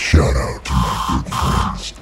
shout out to my good friends.